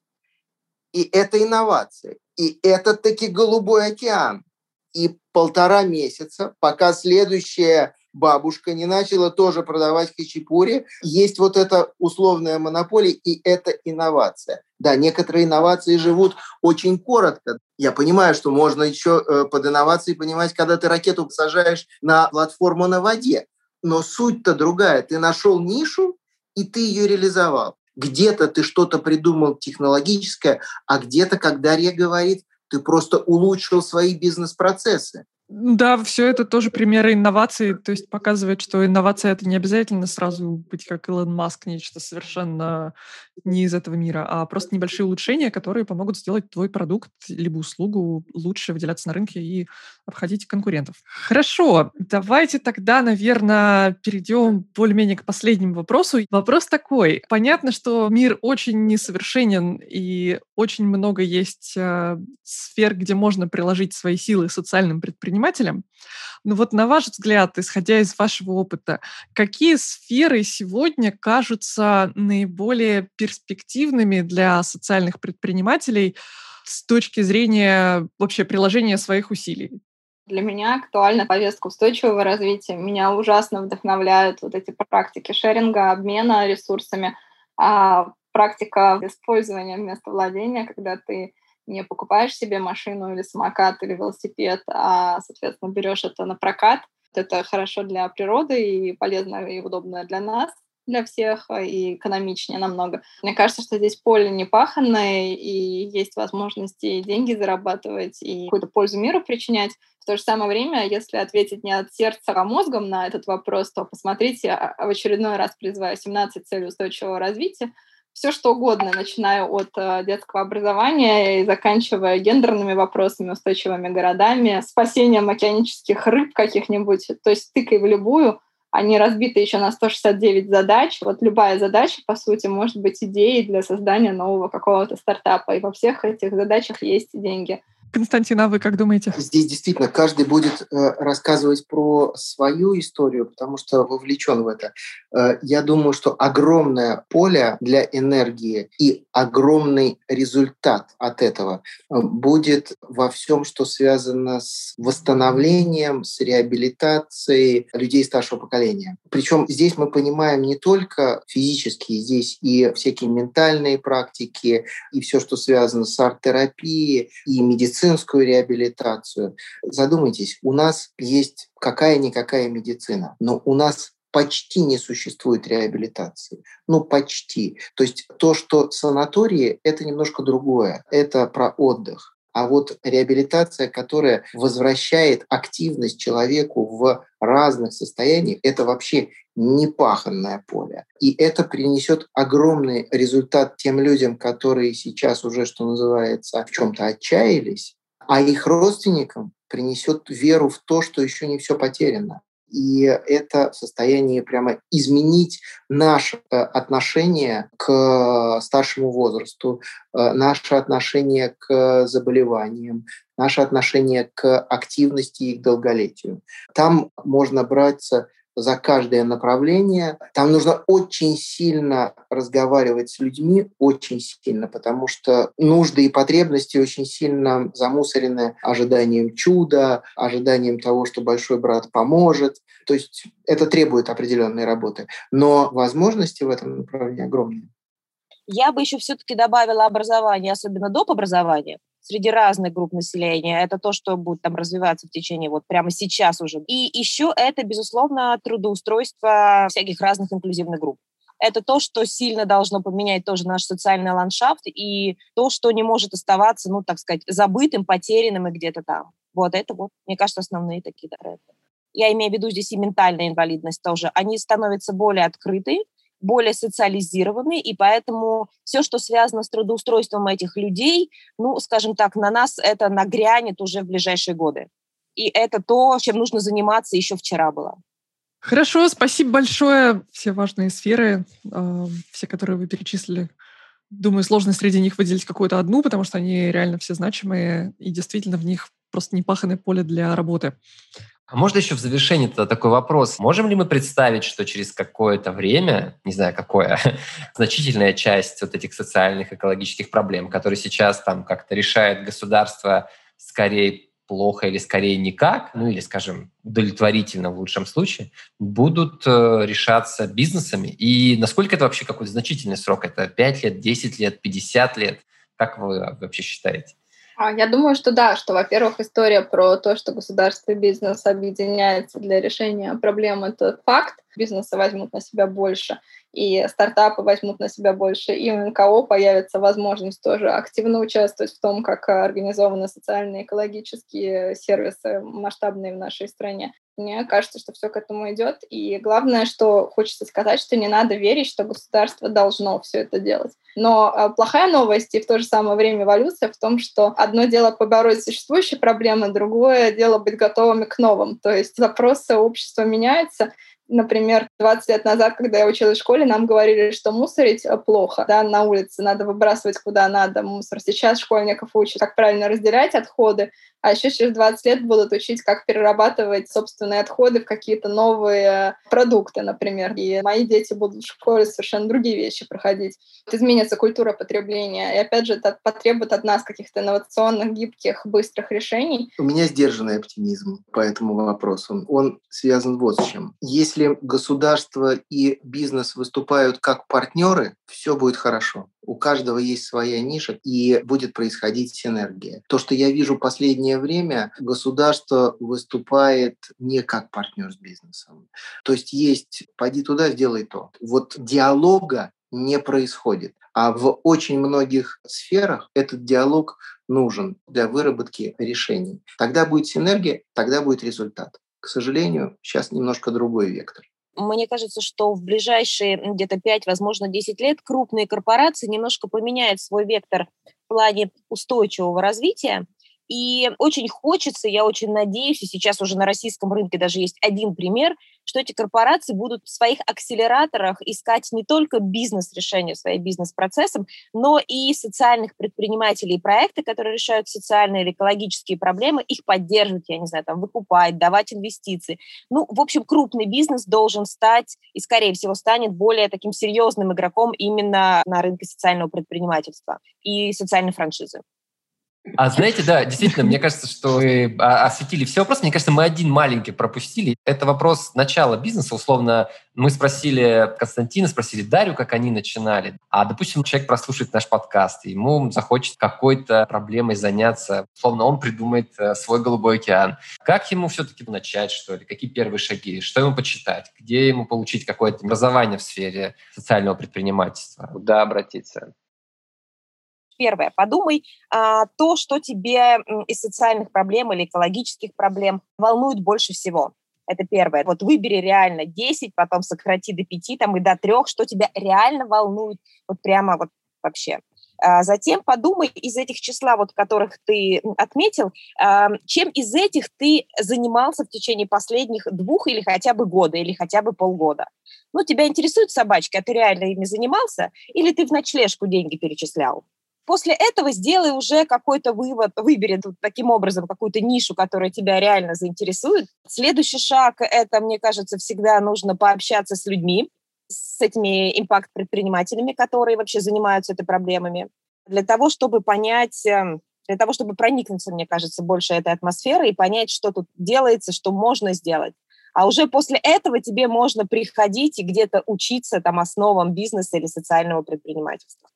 И это инновация. И это таки голубой океан. И полтора месяца, пока следующая бабушка не начала тоже продавать хачапури. Есть вот эта условная монополия, и это инновация. Да, некоторые инновации живут очень коротко. Я понимаю, что можно еще э, под инновацией понимать, когда ты ракету сажаешь на платформу на воде. Но суть-то другая. Ты нашел нишу, и ты ее реализовал. Где-то ты что-то придумал технологическое, а где-то, как Дарья говорит, ты просто улучшил свои бизнес-процессы. Да, все это тоже примеры инноваций, то есть показывает, что инновация это не обязательно сразу быть как Илон Маск, нечто совершенно не из этого мира, а просто небольшие улучшения, которые помогут сделать твой продукт либо услугу лучше выделяться на рынке и обходить конкурентов. Хорошо, давайте тогда, наверное, перейдем более-менее к последнему вопросу. Вопрос такой. Понятно, что мир очень несовершенен и очень много есть э, сфер, где можно приложить свои силы социальным предпринимателям. Но вот на ваш взгляд, исходя из вашего опыта, какие сферы сегодня кажутся наиболее перспективными для социальных предпринимателей с точки зрения вообще приложения своих усилий? Для меня актуальна повестка устойчивого развития. Меня ужасно вдохновляют вот эти практики шеринга, обмена ресурсами, а практика использования вместо владения, когда ты не покупаешь себе машину или самокат или велосипед, а, соответственно, берешь это на прокат. Это хорошо для природы и полезно и удобно для нас, для всех, и экономичнее намного. Мне кажется, что здесь поле не паханное, и есть возможности деньги зарабатывать, и какую-то пользу миру причинять. В то же самое время, если ответить не от сердца, а мозгом на этот вопрос, то посмотрите, а, в очередной раз призываю 17 целей устойчивого развития, все что угодно, начиная от детского образования и заканчивая гендерными вопросами, устойчивыми городами, спасением океанических рыб каких-нибудь. То есть тыкай в любую, они разбиты еще на 169 задач. Вот любая задача, по сути, может быть идеей для создания нового какого-то стартапа. И во всех этих задачах есть деньги. Константин, а вы как думаете? Здесь действительно каждый будет э, рассказывать про свою историю, потому что вовлечен в это. Э, я думаю, что огромное поле для энергии и огромный результат от этого э, будет во всем, что связано с восстановлением, с реабилитацией людей старшего поколения. Причем здесь мы понимаем не только физические, здесь и всякие ментальные практики, и все, что связано с арт-терапией, и медициной медицинскую реабилитацию. Задумайтесь, у нас есть какая-никакая медицина, но у нас почти не существует реабилитации. Ну, почти. То есть то, что санатории, это немножко другое. Это про отдых. А вот реабилитация, которая возвращает активность человеку в разных состояниях, это вообще непаханное поле. И это принесет огромный результат тем людям, которые сейчас уже, что называется, в чем-то отчаялись, а их родственникам принесет веру в то, что еще не все потеряно. И это в состоянии прямо изменить наше э, отношение к старшему возрасту, э, наше отношение к заболеваниям, наше отношение к активности и к долголетию. Там можно браться за каждое направление. Там нужно очень сильно разговаривать с людьми, очень сильно, потому что нужды и потребности очень сильно замусорены ожиданием чуда, ожиданием того, что большой брат поможет. То есть это требует определенной работы. Но возможности в этом направлении огромные. Я бы еще все-таки добавила образование, особенно доп. образование, среди разных групп населения. Это то, что будет там развиваться в течение вот прямо сейчас уже. И еще это, безусловно, трудоустройство всяких разных инклюзивных групп. Это то, что сильно должно поменять тоже наш социальный ландшафт и то, что не может оставаться, ну, так сказать, забытым, потерянным и где-то там. Вот это вот, мне кажется, основные такие тренды. Я имею в виду здесь и ментальная инвалидность тоже. Они становятся более открыты, более социализированы, и поэтому все, что связано с трудоустройством этих людей, ну, скажем так, на нас это нагрянет уже в ближайшие годы. И это то, чем нужно заниматься еще вчера было. Хорошо, спасибо большое. Все важные сферы, э, все, которые вы перечислили, Думаю, сложно среди них выделить какую-то одну, потому что они реально все значимые, и действительно в них просто непаханное поле для работы. А можно еще в завершении тогда такой вопрос. Можем ли мы представить, что через какое-то время, не знаю какое, *laughs* значительная часть вот этих социальных, экологических проблем, которые сейчас там как-то решает государство скорее плохо или скорее никак, ну или, скажем, удовлетворительно в лучшем случае, будут э, решаться бизнесами? И насколько это вообще какой-то значительный срок? Это 5 лет, 10 лет, 50 лет? Как вы вообще считаете? А, я думаю, что да, что, во-первых, история про то, что государство и бизнес объединяются для решения проблем, это факт. Бизнесы возьмут на себя больше, и стартапы возьмут на себя больше, и у НКО появится возможность тоже активно участвовать в том, как организованы социальные экологические сервисы масштабные в нашей стране. Мне кажется, что все к этому идет. И главное, что хочется сказать, что не надо верить, что государство должно все это делать. Но э, плохая новость и в то же самое время эволюция в том, что одно дело побороть существующие проблемы, другое дело быть готовыми к новым. То есть запросы общества меняются, Например, 20 лет назад, когда я училась в школе, нам говорили, что мусорить э, плохо, да, на улице, надо выбрасывать куда надо мусор. Сейчас школьников учат, как правильно разделять отходы, а еще через 20 лет будут учить, как перерабатывать собственные отходы в какие-то новые продукты, например. И мои дети будут в школе совершенно другие вещи проходить. Изменится культура потребления. И опять же, это потребует от нас каких-то инновационных, гибких, быстрых решений. У меня сдержанный оптимизм по этому вопросу. Он связан вот с чем. Если государство и бизнес выступают как партнеры, все будет хорошо. У каждого есть своя ниша, и будет происходить синергия. То, что я вижу последнее время, государство выступает не как партнер с бизнесом. То есть есть «пойди туда, сделай то». Вот диалога не происходит. А в очень многих сферах этот диалог нужен для выработки решений. Тогда будет синергия, тогда будет результат. К сожалению, сейчас немножко другой вектор. Мне кажется, что в ближайшие где-то 5, возможно, 10 лет крупные корпорации немножко поменяют свой вектор в плане устойчивого развития и очень хочется, я очень надеюсь, и сейчас уже на российском рынке даже есть один пример, что эти корпорации будут в своих акселераторах искать не только бизнес-решения своим бизнес-процессам, но и социальных предпринимателей и проекты, которые решают социальные или экологические проблемы, их поддерживать, я не знаю, там, выкупать, давать инвестиции. Ну, в общем, крупный бизнес должен стать и, скорее всего, станет более таким серьезным игроком именно на рынке социального предпринимательства и социальной франшизы. А знаете, да, действительно, мне кажется, что вы осветили все вопросы. Мне кажется, мы один маленький пропустили. Это вопрос начала бизнеса. Условно, мы спросили Константина, спросили Дарью, как они начинали. А, допустим, человек прослушает наш подкаст, и ему захочет какой-то проблемой заняться. Условно, он придумает э, свой голубой океан. Как ему все-таки начать, что ли? Какие первые шаги? Что ему почитать? Где ему получить какое-то образование в сфере социального предпринимательства? Куда обратиться? Первое, подумай а, то, что тебе из социальных проблем или экологических проблем волнует больше всего. Это первое. Вот выбери реально 10, потом сократи до 5 там, и до 3, что тебя реально волнует вот прямо вот вообще. А затем подумай из этих числа, вот, которых ты отметил, а, чем из этих ты занимался в течение последних двух или хотя бы года, или хотя бы полгода. Ну, тебя интересуют собачки, а ты реально ими занимался, или ты в ночлежку деньги перечислял? После этого сделай уже какой-то вывод, выбери таким образом какую-то нишу, которая тебя реально заинтересует. Следующий шаг – это, мне кажется, всегда нужно пообщаться с людьми, с этими импакт-предпринимателями, которые вообще занимаются этой проблемами, для того, чтобы понять, эм, для того, чтобы проникнуться, мне кажется, больше этой атмосферой и понять, что тут делается, что можно сделать. А уже после этого тебе можно приходить и где-то учиться там основам бизнеса или социального предпринимательства.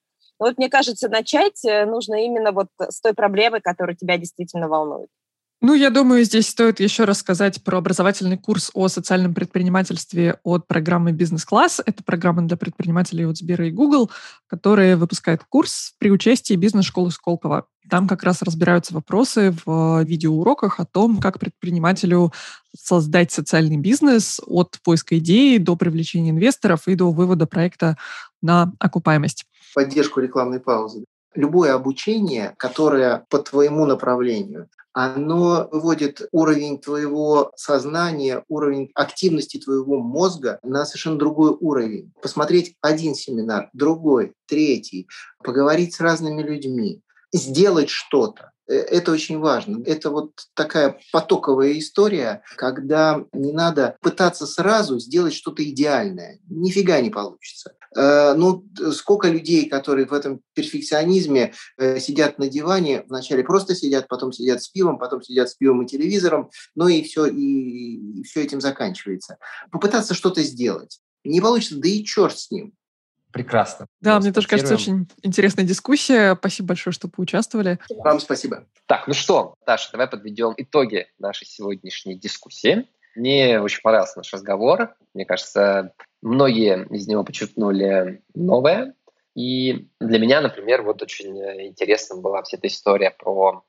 Но вот мне кажется, начать э, нужно именно вот с той проблемы, которая тебя действительно волнует. Ну, я думаю, здесь стоит еще рассказать про образовательный курс о социальном предпринимательстве от программы «Бизнес-класс». Это программа для предпринимателей от Сбера и Google, которая выпускает курс при участии бизнес-школы Сколково. Там как раз разбираются вопросы в видеоуроках о том, как предпринимателю создать социальный бизнес от поиска идеи до привлечения инвесторов и до вывода проекта на окупаемость поддержку рекламной паузы. любое обучение, которое по твоему направлению, оно выводит уровень твоего сознания, уровень активности твоего мозга на совершенно другой уровень. Посмотреть один семинар, другой, третий, поговорить с разными людьми, сделать что-то. Э, это очень важно. Это вот такая потоковая история, когда не надо пытаться сразу сделать что-то идеальное. Нифига не получится. Э, ну, сколько людей, которые в этом перфекционизме э, сидят на диване, вначале просто сидят, потом сидят с пивом, потом сидят с пивом и телевизором, ну и все, и, и все этим заканчивается. Попытаться что-то сделать. Не получится, да и черт с ним прекрасно. Да, мне тоже кажется, очень интересная дискуссия. Спасибо большое, что поучаствовали. Вам спасибо. Так, ну что, Таша, давай подведем итоги нашей сегодняшней дискуссии. Мне очень понравился наш разговор. Мне кажется, многие из него почерпнули новое. И для меня, например, вот очень интересна была вся эта история про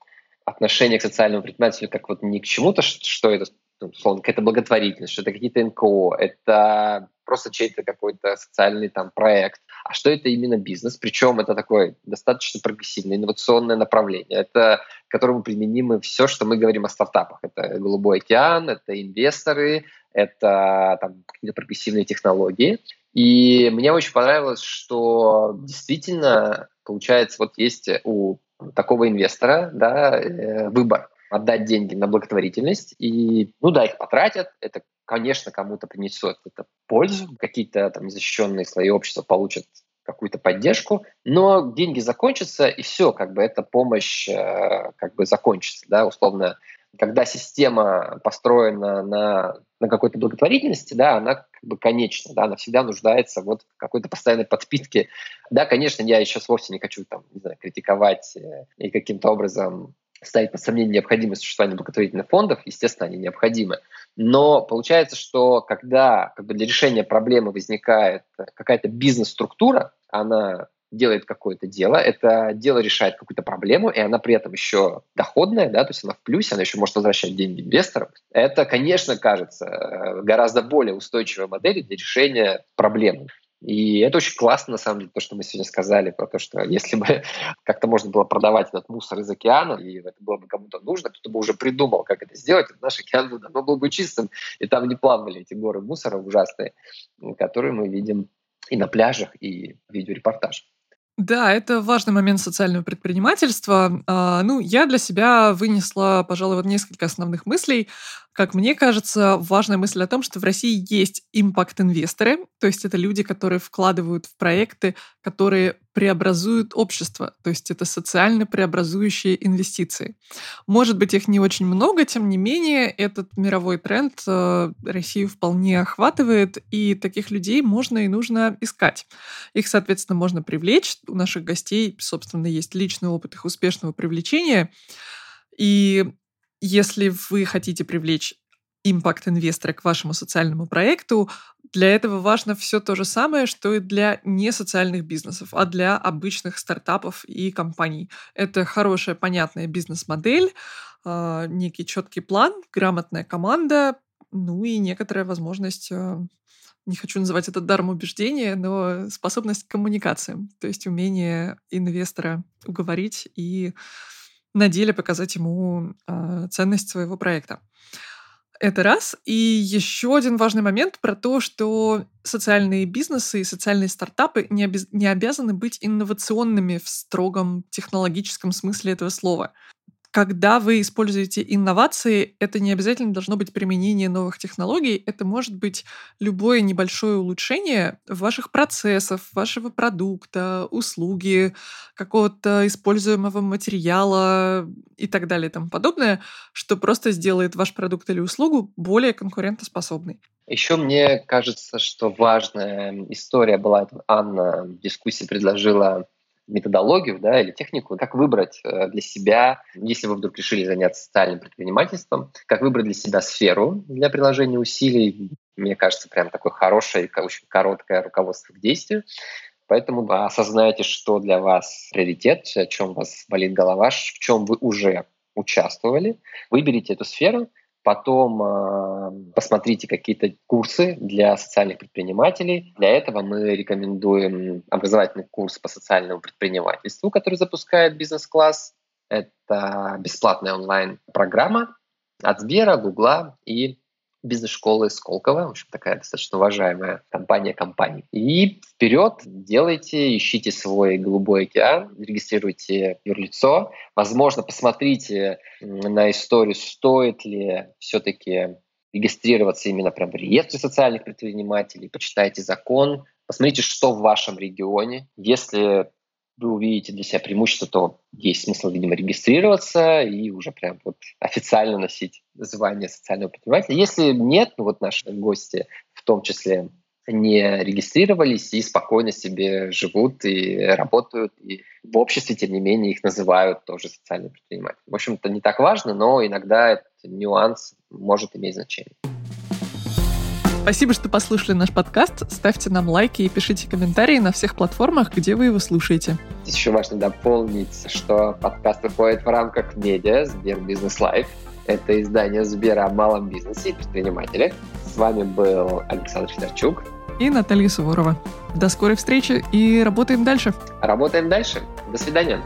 отношение к социальному предпринимателю как вот не к чему-то, что это условно, какая-то благотворительность, это какие-то НКО, это просто чей-то какой-то социальный там проект, а что это именно бизнес, причем это такое достаточно прогрессивное, инновационное направление, это к которому применимы все, что мы говорим о стартапах. Это голубой океан, это инвесторы, это там, какие-то прогрессивные технологии. И мне очень понравилось, что действительно, получается, вот есть у такого инвестора да, э, выбор отдать деньги на благотворительность, и, ну да, их потратят, это, конечно, кому-то принесет это пользу, какие-то там незащищенные слои общества получат какую-то поддержку, но деньги закончатся, и все, как бы эта помощь э, как бы закончится, да, условно. Когда система построена на, на какой-то благотворительности, да, она как бы конечна, да, она всегда нуждается вот в какой-то постоянной подпитке. Да, конечно, я сейчас вовсе не хочу там, не знаю, критиковать э, и каким-то образом ставить под сомнение необходимость существования благотворительных фондов, естественно, они необходимы. Но получается, что когда как бы, для решения проблемы возникает какая-то бизнес-структура, она делает какое-то дело, это дело решает какую-то проблему, и она при этом еще доходная, да, то есть она в плюсе, она еще может возвращать деньги инвесторам. Это, конечно, кажется э, гораздо более устойчивой моделью для решения проблемы. И это очень классно, на самом деле, то, что мы сегодня сказали, про то, что если бы *laughs* как-то можно было продавать этот мусор из океана, и это было бы кому-то нужно, кто-то бы уже придумал, как это сделать, наш океан бы давно был бы чистым, и там не плавали эти горы мусора ужасные, которые мы видим и на пляжах, и в видеорепортажах. Да, это важный момент социального предпринимательства. А, ну, я для себя вынесла, пожалуй, вот несколько основных мыслей. Как мне кажется, важная мысль о том, что в России есть импакт-инвесторы, то есть это люди, которые вкладывают в проекты, которые преобразуют общество, то есть это социально преобразующие инвестиции. Может быть, их не очень много, тем не менее, этот мировой тренд э, Россию вполне охватывает, и таких людей можно и нужно искать. Их, соответственно, можно привлечь. У наших гостей, собственно, есть личный опыт их успешного привлечения. И если вы хотите привлечь импакт-инвестора к вашему социальному проекту, для этого важно все то же самое, что и для несоциальных бизнесов, а для обычных стартапов и компаний. Это хорошая, понятная бизнес-модель, а, некий четкий план, грамотная команда, ну и некоторая возможность а, не хочу называть это даром убеждения, но способность к коммуникациям, то есть умение инвестора уговорить и на деле показать ему э, ценность своего проекта. Это раз. И еще один важный момент про то, что социальные бизнесы и социальные стартапы не, обез... не обязаны быть инновационными в строгом технологическом смысле этого слова. Когда вы используете инновации, это не обязательно должно быть применение новых технологий, это может быть любое небольшое улучшение ваших процессов, вашего продукта, услуги, какого-то используемого материала и так далее и тому подобное, что просто сделает ваш продукт или услугу более конкурентоспособной. Еще мне кажется, что важная история была, Анна в дискуссии предложила методологию да, или технику, как выбрать э, для себя, если вы вдруг решили заняться социальным предпринимательством, как выбрать для себя сферу для приложения усилий. Мне кажется, прям такое хорошее, очень короткое руководство к действию. Поэтому осознайте, что для вас приоритет, о чем у вас болит голова, в чем вы уже участвовали. Выберите эту сферу, Потом э, посмотрите какие-то курсы для социальных предпринимателей. Для этого мы рекомендуем образовательный курс по социальному предпринимательству, который запускает бизнес-класс. Это бесплатная онлайн-программа от Сбера, Гугла и бизнес-школы Сколково, в общем, такая достаточно уважаемая компания компаний. И вперед, делайте, ищите свой голубой океан, регистрируйте юрлицо. Возможно, посмотрите на историю, стоит ли все-таки регистрироваться именно прям в реестре социальных предпринимателей, почитайте закон, посмотрите, что в вашем регионе. Если вы увидите для себя преимущество, то есть смысл, видимо, регистрироваться и уже прям вот официально носить звание социального предпринимателя. Если нет, ну вот наши гости в том числе не регистрировались и спокойно себе живут и работают, и в обществе, тем не менее, их называют тоже социальным предпринимателем. В общем-то, не так важно, но иногда этот нюанс может иметь значение. Спасибо, что послушали наш подкаст. Ставьте нам лайки и пишите комментарии на всех платформах, где вы его слушаете. Здесь еще важно дополнить, что подкаст выходит в рамках медиа Сбер Бизнес Live. Это издание Сбера о малом бизнесе и предпринимателях. С вами был Александр Федорчук и Наталья Суворова. До скорой встречи и работаем дальше. Работаем дальше. До свидания.